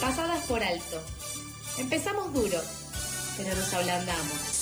pasadas por alto. Empezamos duro, pero nos ablandamos.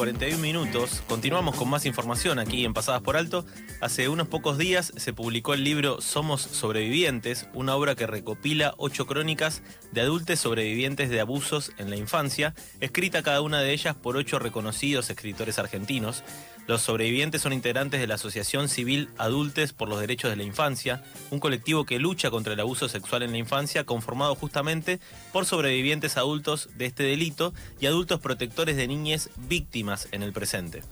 41 minutos. Continuamos con más información aquí en Pasadas por Alto. Hace unos pocos días se publicó el libro Somos Sobrevivientes, una obra que recopila ocho crónicas de adultos sobrevivientes de abusos en la infancia, escrita cada una de ellas por ocho reconocidos escritores argentinos. Los sobrevivientes son integrantes de la Asociación Civil Adultes por los Derechos de la Infancia, un colectivo que lucha contra el abuso sexual en la infancia, conformado justamente por sobrevivientes adultos de este delito y adultos protectores de niñas víctimas en el presente.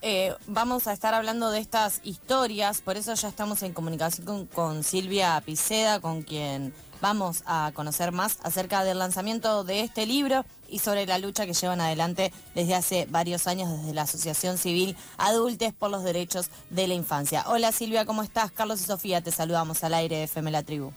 Eh, vamos a estar hablando de estas historias, por eso ya estamos en comunicación con Silvia Piceda, con quien vamos a conocer más acerca del lanzamiento de este libro y sobre la lucha que llevan adelante desde hace varios años desde la Asociación Civil Adultes por los Derechos de la Infancia. Hola Silvia, ¿cómo estás? Carlos y Sofía, te saludamos al aire de FM La Tribu.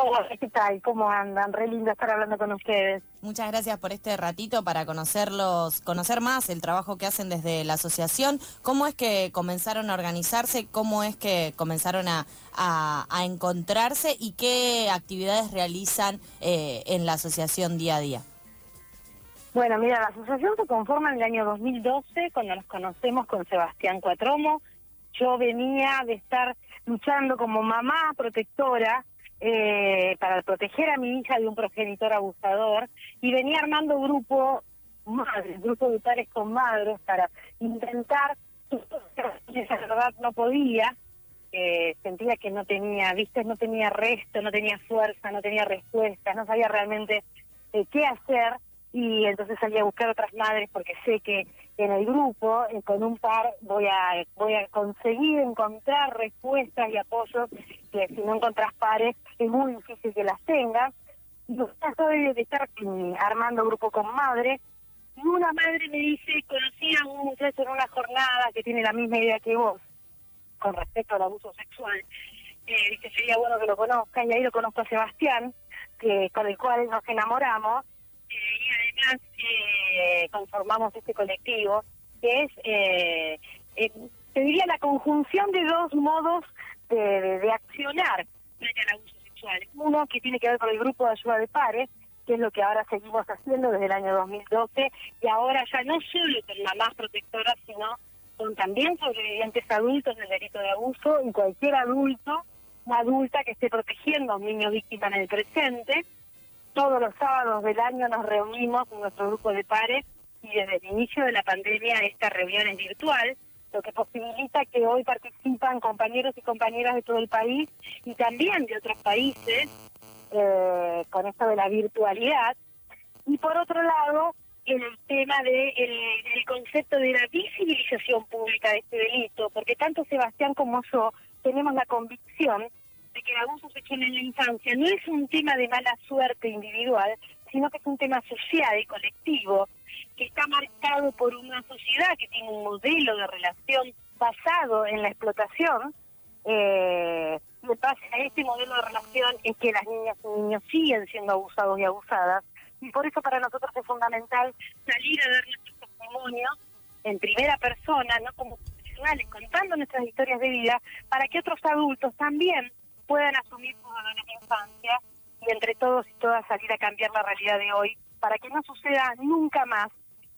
Hola, ¿qué tal? ¿Cómo andan? Re lindo estar hablando con ustedes. Muchas gracias por este ratito para conocerlos, conocer más el trabajo que hacen desde la asociación. ¿Cómo es que comenzaron a organizarse? ¿Cómo es que comenzaron a, encontrarse? ¿Y qué actividades realizan eh, en la asociación día a día? Bueno, mira, la asociación se conforma en el año 2012, cuando nos conocemos con Sebastián Cuatromo. Yo venía de estar luchando como mamá protectora eh, para proteger a mi hija de un progenitor abusador y venía armando grupo madres, grupo de padres con madres para intentar, esa verdad no podía, eh, sentía que no tenía, viste, no tenía resto, no tenía fuerza, no tenía respuesta, no sabía realmente eh, qué hacer y entonces salí a buscar otras madres porque sé que en el grupo, eh, con un par, voy a, voy a conseguir encontrar respuestas y apoyos que si no encontrás pares es muy difícil que las tengas. Y yo estoy de estar armando grupo con madres y una madre me dice, conocí a un muchacho en una jornada que tiene la misma idea que vos con respecto al abuso sexual. Eh, dice, sería bueno que lo conozcan y ahí lo conozco a Sebastián, que con el cual nos enamoramos eh, y además eh, conformamos este colectivo, que es, eh, eh, te diría, la conjunción de dos modos de, de, accionar frente al abuso sexual. Uno que tiene que ver con el grupo de ayuda de pares, que es lo que ahora seguimos haciendo desde el año 2012, y ahora ya no solo con mamás protectoras, sino con también sobrevivientes adultos del delito de abuso y cualquier adulto o adulta que esté protegiendo a un niño víctima en el presente todos los sábados del año nos reunimos en nuestro grupo de pares y desde el inicio de la pandemia esta reunión es virtual, lo que posibilita que hoy participan compañeros y compañeras de todo el país y también de otros países eh, con esto de la virtualidad. Y por otro lado, el tema de el concepto de la visibilización pública de este delito, porque tanto Sebastián como yo tenemos la convicción que el abuso sexual en la infancia no es un tema de mala suerte individual, sino que es un tema social y colectivo, que está marcado por una sociedad que tiene un modelo de relación basado en la explotación. Eh, lo que pasa a este modelo de relación es que las niñas y niños siguen siendo abusados y abusadas, y por eso para nosotros es fundamental salir a dar nuestro testimonio en primera persona, no como profesionales, contando nuestras historias de vida, para que otros adultos también puedan asumir su dolor en infancia y entre todos y todas salir a cambiar la realidad de hoy para que no suceda nunca más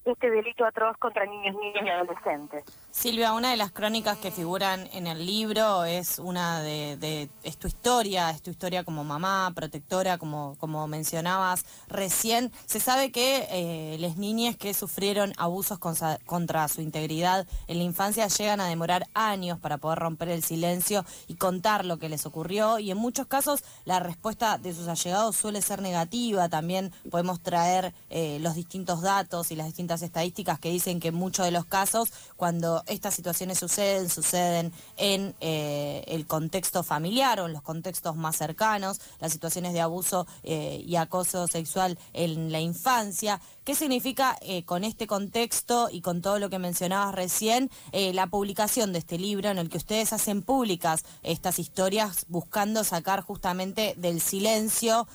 este delito atroz contra niños, niñas y adolescentes. Silvia, una de las crónicas que figuran en el libro es una de, tu historia, es tu historia como mamá, protectora, como, como mencionabas recién. Se sabe que eh, las niñas que sufrieron abusos contra, su integridad en la infancia llegan a demorar años para poder romper el silencio y contar lo que les ocurrió y en muchos casos la respuesta de sus allegados suele ser negativa. También podemos traer eh, los distintos datos y las distintas estadísticas que dicen que en muchos de los casos cuando estas situaciones suceden, suceden en eh, el contexto familiar o en los contextos más cercanos, las situaciones de abuso eh, y acoso sexual en la infancia. ¿Qué significa eh, con este contexto y con todo lo que mencionabas recién la publicación de este libro en el que ustedes hacen públicas estas historias buscando sacar justamente del silencio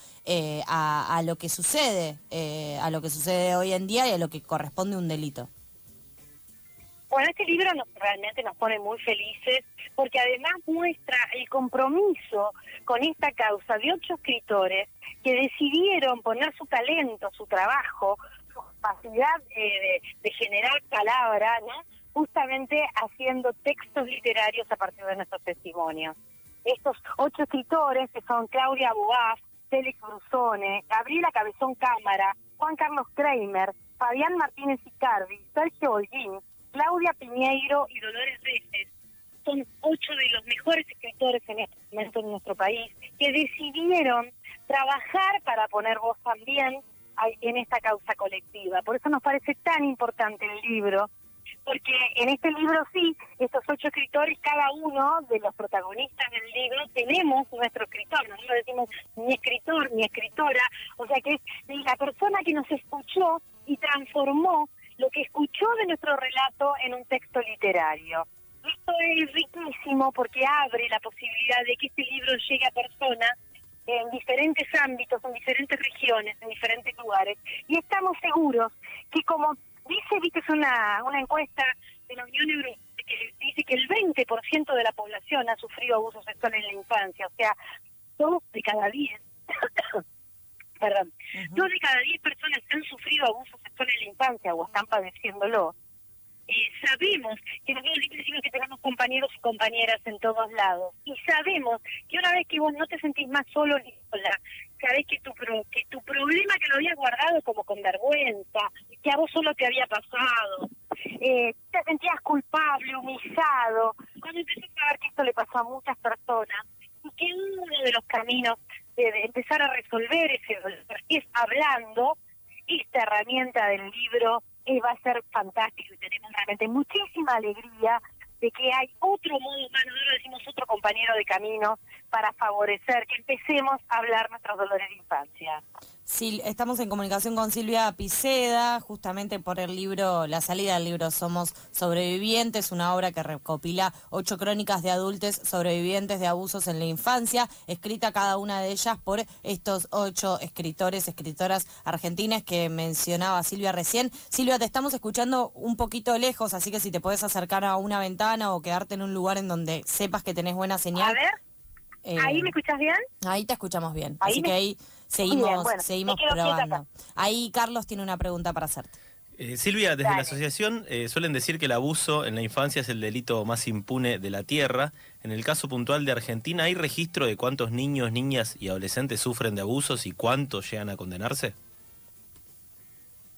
a, a, lo que sucede, a lo que sucede hoy en día y a lo que corresponde un delito? Bueno, este libro nos, realmente nos pone muy felices porque además muestra el compromiso con esta causa de ocho escritores que decidieron poner su talento, su trabajo, su capacidad eh, de, generar palabra, ¿no? justamente haciendo textos literarios a partir de nuestros testimonios. Estos ocho escritores, que son Claudia Boaz, Félix Brusone, Gabriela Cabezón Cámara, Juan Carlos Kramer, Fabián Martínez Icardi, Sergio Holguín, Claudia Piñeiro y Dolores Reyes son ocho de los mejores escritores en este en nuestro país que decidieron trabajar para poner voz también en esta causa colectiva. Por eso nos parece tan importante el libro, porque en este libro sí, estos ocho escritores, cada uno de los protagonistas del libro, tenemos nuestro escritor, nosotros decimos mi escritor, mi escritora, o sea que es la persona que nos escuchó y transformó lo que escuchó de nuestro relato en un texto literario. Esto es riquísimo porque abre la posibilidad de que este libro llegue a personas en diferentes ámbitos, en diferentes regiones, en diferentes lugares. Y estamos seguros que como dice, viste, es una, una encuesta de la Unión Europea que dice que el 20% de la población ha sufrido abuso sexual en la infancia, o sea, dos de cada diez perdón, dos de cada diez personas han sufrido abuso sexual en la infancia o están padeciéndolo. Eh, sabemos que nosotros decimos que tenemos compañeros y compañeras en todos lados y sabemos que una vez que vos no te sentís más solo ni sola, sabés que tu, que tu problema que lo habías guardado como con vergüenza, que a vos solo te había pasado, eh, te sentías culpable, humillado, cuando empecé a ver que esto le pasó a muchas personas y que uno de los caminos de, empezar a resolver ese dolor es hablando, esta herramienta del libro eh, va a ser fantástico y tenemos realmente muchísima alegría de que hay otro modo humano, nosotros decimos otro compañero de camino para favorecer que empecemos a hablar nuestros dolores de infancia. Sí, estamos en comunicación con Silvia Piceda, justamente por el libro, la salida del libro Somos Sobrevivientes, una obra que recopila ocho crónicas de adultos sobrevivientes de abusos en la infancia, escrita cada una de ellas por estos ocho escritores, escritoras argentinas que mencionaba Silvia recién. Silvia, te estamos escuchando un poquito lejos, así que si te puedes acercar a una ventana o quedarte en un lugar en donde sepas que tenés buena señal. A ver. Eh, ¿Ahí me escuchas bien? Ahí te escuchamos bien. así que ahí Seguimos, seguimos probando. Ahí Carlos tiene una pregunta para hacerte. Eh, Silvia, desde la asociación eh, suelen decir que el abuso en la infancia es el delito más impune de la tierra. En el caso puntual de Argentina, ¿hay registro de cuántos niños, niñas y adolescentes sufren de abusos y cuántos llegan a condenarse?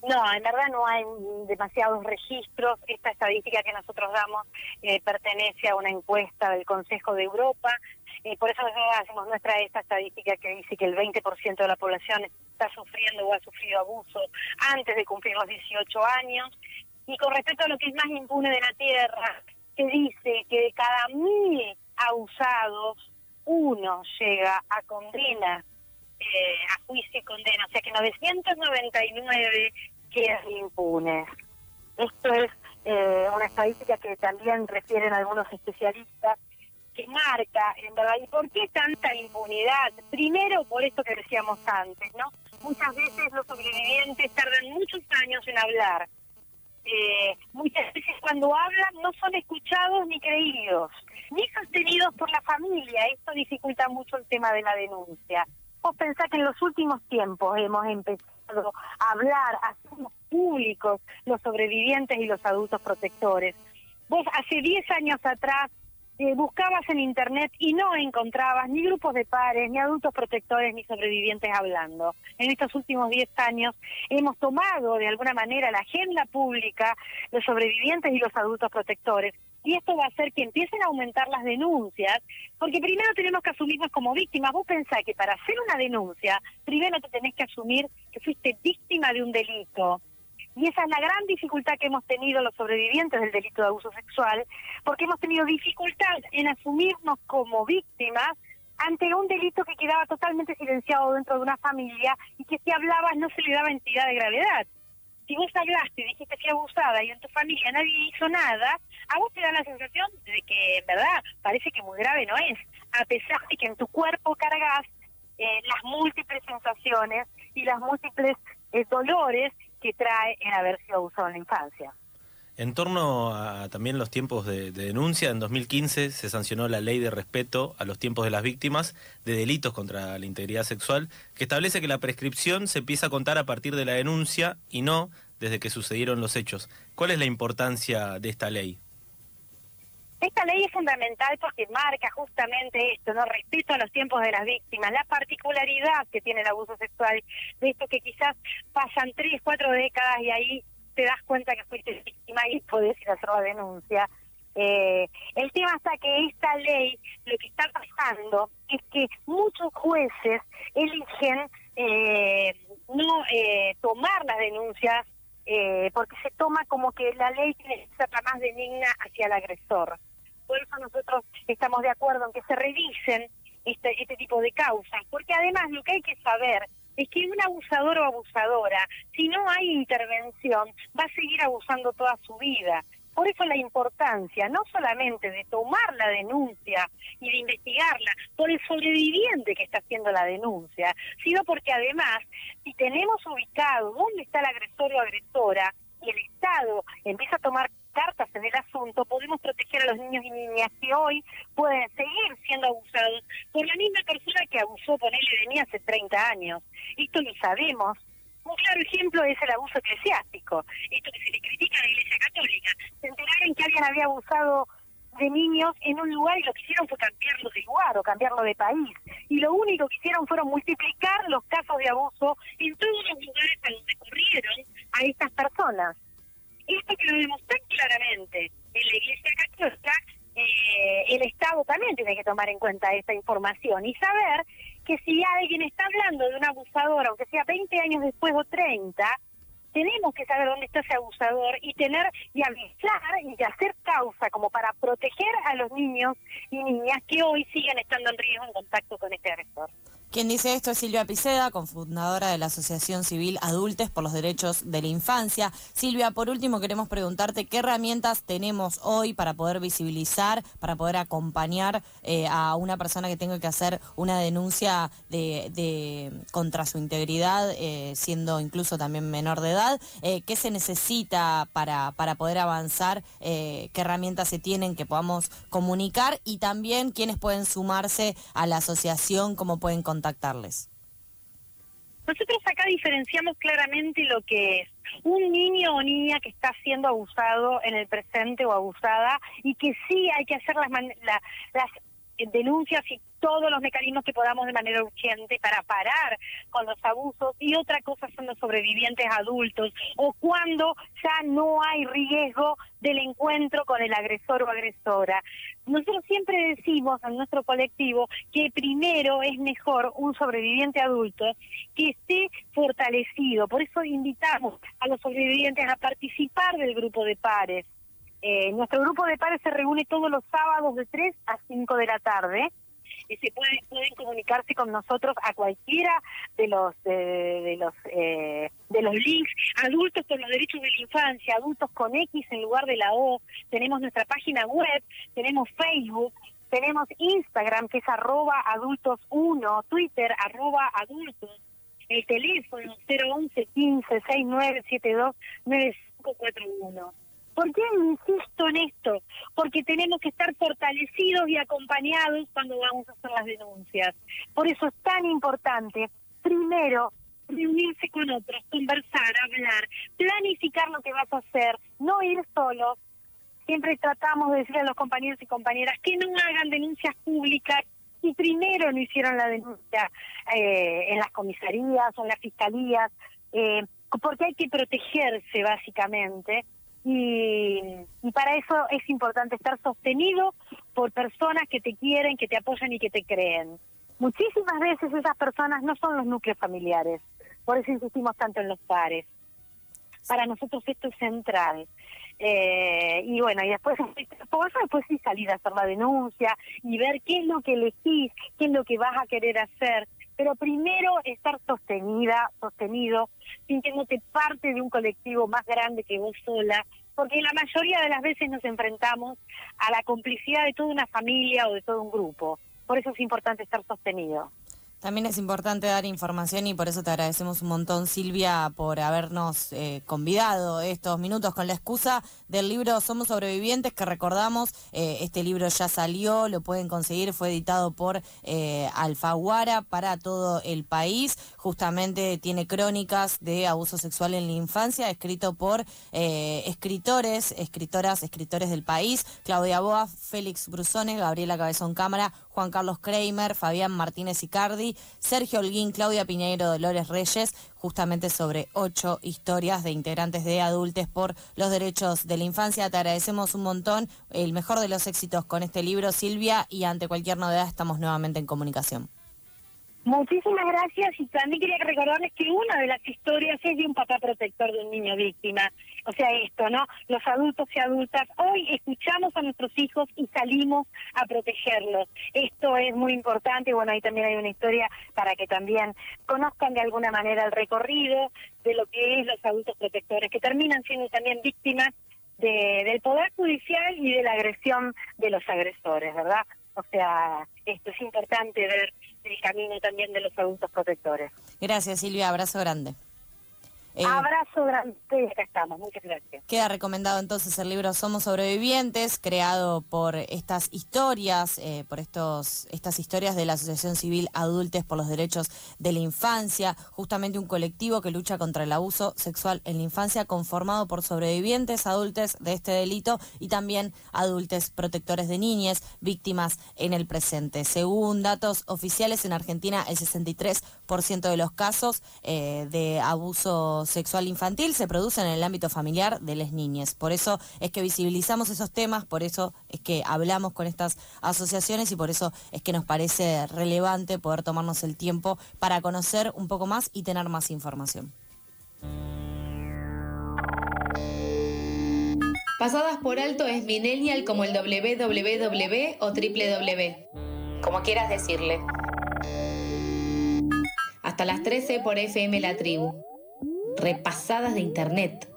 No, en verdad no hay demasiados registros. Esta estadística que nosotros damos eh, pertenece a una encuesta del Consejo de Europa y por eso hacemos nuestra esta estadística que dice que el 20% de la población está sufriendo o ha sufrido abuso antes de cumplir los 18 años. Y con respecto a lo que es más impune de la tierra, se dice que de cada mil abusados, uno llega a condena, eh, a juicio y condena, o sea que 999 quedan impunes. Esto es eh, una estadística que también refieren algunos especialistas que marca, en verdad. ¿Y por qué tanta impunidad? Primero, por esto que decíamos antes, ¿no? Muchas veces los sobrevivientes tardan muchos años en hablar. Eh, muchas veces cuando hablan no son escuchados ni creídos, ni sostenidos por la familia. Esto dificulta mucho el tema de la denuncia. Vos pensás que en los últimos tiempos hemos empezado a hablar, a públicos los sobrevivientes y los adultos protectores. Vos hace 10 años atrás eh, buscabas en internet y no encontrabas ni grupos de pares, ni adultos protectores, ni sobrevivientes hablando. En estos últimos 10 años hemos tomado de alguna manera la agenda pública, los sobrevivientes y los adultos protectores. Y esto va a hacer que empiecen a aumentar las denuncias, porque primero tenemos que asumirnos como víctimas. Vos pensás que para hacer una denuncia, primero te tenés que asumir que fuiste víctima de un delito Y esa es la gran dificultad que hemos tenido los sobrevivientes del delito de abuso sexual, porque hemos tenido dificultad en asumirnos como víctimas ante un delito que quedaba totalmente silenciado dentro de una familia y que si hablabas no se le daba entidad de gravedad. Si vos hablaste y dijiste que abusada y en tu familia nadie hizo nada, a vos te da la sensación de que en verdad parece que muy grave no es, a pesar de que en tu cuerpo cargas eh, las múltiples sensaciones y las múltiples eh, dolores que trae el haber sido abusado en la infancia. En torno a también los tiempos de, denuncia, en 2015 se sancionó la ley de respeto a los tiempos de las víctimas de delitos contra la integridad sexual, que establece que la prescripción se empieza a contar a partir de la denuncia y no desde que sucedieron los hechos. ¿Cuál es la importancia de esta ley? Esta ley es fundamental porque marca justamente esto, ¿no? Respeto a los tiempos de las víctimas, la particularidad que tiene el abuso sexual, de esto que quizás pasan tres, cuatro décadas y ahí te das cuenta que fuiste víctima y podés ir a hacer la denuncia. Eh, el tema está que esta ley, lo que está pasando es que muchos jueces eligen eh, no eh, tomar las denuncias eh, porque se toma como que la ley tiene que ser la más benigna hacia el agresor. Por eso nosotros estamos de acuerdo en que se revisen este, este tipo de causas, porque además lo que hay que saber es que un abusador o abusadora, si no hay intervención, va a seguir abusando toda su vida. Por eso la importancia, no solamente de tomar la denuncia y de investigarla por el sobreviviente que está haciendo la denuncia, sino porque además, si tenemos ubicado dónde está el agresor o agresora, y el Estado empieza a tomar cartas en el asunto, podemos proteger a los niños y niñas que hoy pueden seguir siendo abusados por la misma persona que abusó, él de mí hace 30 años. Esto lo sabemos. Un claro ejemplo es el abuso eclesiástico, esto que se le critica a la Iglesia Católica. Se enteraron que alguien había abusado de niños en un lugar y lo que hicieron fue cambiarlo de lugar o cambiarlo de país. Y lo único que hicieron fueron multiplicar los casos de abuso en todos los lugares a donde corrieron a estas personas. Esto que lo vemos tan claramente en la Iglesia Católica, eh, el Estado también tiene que tomar en cuenta esta información y saber que si alguien está hablando de un abusador, aunque sea 20 años después o 30, tenemos que saber dónde está ese abusador y tener y avisar y hacer causa como para proteger a los niños y niñas que hoy siguen estando en riesgo en contacto con este agresor. Quien dice esto es Silvia Piceda, cofundadora de la Asociación Civil Adultes por los Derechos de la Infancia. Silvia, por último queremos preguntarte qué herramientas tenemos hoy para poder visibilizar, para poder acompañar eh, a una persona que tenga que hacer una denuncia de, contra su integridad, eh, siendo incluso también menor de edad. Eh, ¿Qué se necesita para, para poder avanzar? ¿Qué herramientas se tienen que podamos comunicar? Y también quiénes pueden sumarse a la asociación, cómo pueden contactarles? Nosotros acá diferenciamos claramente lo que es un niño o niña que está siendo abusado en el presente o abusada y que sí hay que hacer las, las denuncias y todos los mecanismos que podamos de manera urgente para parar con los abusos y otra cosa son los sobrevivientes adultos o cuando ya no hay riesgo del encuentro con el agresor o agresora. Nosotros siempre decimos en nuestro colectivo que primero es mejor un sobreviviente adulto que esté fortalecido. Por eso invitamos a los sobrevivientes a participar del grupo de pares. Eh, nuestro grupo de pares se reúne todos los sábados de 3 a 5 de la tarde y se pueden, pueden comunicarse con nosotros a cualquiera de los de, los eh, de los links. Adultos por los derechos de la infancia adultos con X en lugar de la O. Tenemos nuestra página web tenemos Facebook tenemos Instagram que es arroba adultos 1 Twitter arroba adultos el teléfono 011 15 69 72 9541 ¿Por qué insisto en esto? Porque tenemos que estar fortalecidos y acompañados cuando vamos a hacer las denuncias. Por eso es tan importante, primero, reunirse con otros, conversar, hablar, planificar lo que vas a hacer, no ir solos. Siempre tratamos de decir a los compañeros y compañeras que no hagan denuncias públicas y primero no hicieron la denuncia eh, en las comisarías o en las fiscalías, eh, porque hay que protegerse básicamente y, para eso es importante estar sostenido por personas que te quieren, que te apoyan y que te creen. Muchísimas veces esas personas no son los núcleos familiares, por eso insistimos tanto en los pares. para nosotros esto es central. Eh, y bueno, y después, por eso después sí salir a hacer la denuncia y ver qué es lo que elegís, qué es lo que vas a querer hacer. Pero primero estar sostenida, sostenido, sintiéndote parte de un colectivo más grande que vos sola, porque la mayoría de las veces nos enfrentamos a la complicidad de toda una familia o de todo un grupo. Por eso es importante estar sostenido. También es importante dar información y por eso te agradecemos un montón, Silvia, por habernos eh, convidado estos minutos con la excusa del libro Somos Sobrevivientes, que recordamos, eh, este libro ya salió, lo pueden conseguir, fue editado por eh, Alfaguara para todo el país. Justamente tiene crónicas de abuso sexual en la infancia, escrito por escritores, escritoras, escritores del país, Claudia Boa, Félix Brusone, Gabriela Cabezón Cámara, Juan Carlos Kramer, Fabián Martínez Icardi, Sergio Holguín, Claudia Piñeiro, Dolores Reyes, justamente sobre ocho historias de integrantes de adultos por los derechos de la infancia. Te agradecemos un montón, el mejor de los éxitos con este libro, Silvia, y ante cualquier novedad estamos nuevamente en comunicación. Muchísimas gracias y también quería recordarles que una de las historias es de un papá protector de un niño víctima. O sea, esto, ¿no? Los adultos y adultas, hoy escuchamos a nuestros hijos y salimos a protegerlos. Esto es muy importante. Bueno, ahí también hay una historia para que también conozcan de alguna manera el recorrido de lo que es los adultos protectores, que terminan siendo también víctimas del Poder Judicial y de la agresión de los agresores, ¿verdad? O sea, esto es importante ver el camino también de los adultos protectores. Gracias, Silvia. Abrazo grande. Eh, Abrazo grande, acá estamos, muchas gracias. Queda recomendado entonces el libro Somos Sobrevivientes, creado por estas historias, eh, por estos, estas historias de la Asociación Civil Adultes por los Derechos de la Infancia, justamente un colectivo que lucha contra el abuso sexual en la infancia, conformado por sobrevivientes adultos de este delito y también adultos protectores de niñas, víctimas en el presente. Según datos oficiales, en Argentina el 63% de los casos eh, de abuso sexual infantil se produce en el ámbito familiar de las niñas. Por eso es que visibilizamos esos temas, por eso es que hablamos con estas asociaciones y por eso es que nos parece relevante poder tomarnos el tiempo para conocer un poco más y tener más información. Pasadas por alto es millennial como el www o www, como quieras decirle. Hasta las 13 por FM La Tribu repasadas de internet.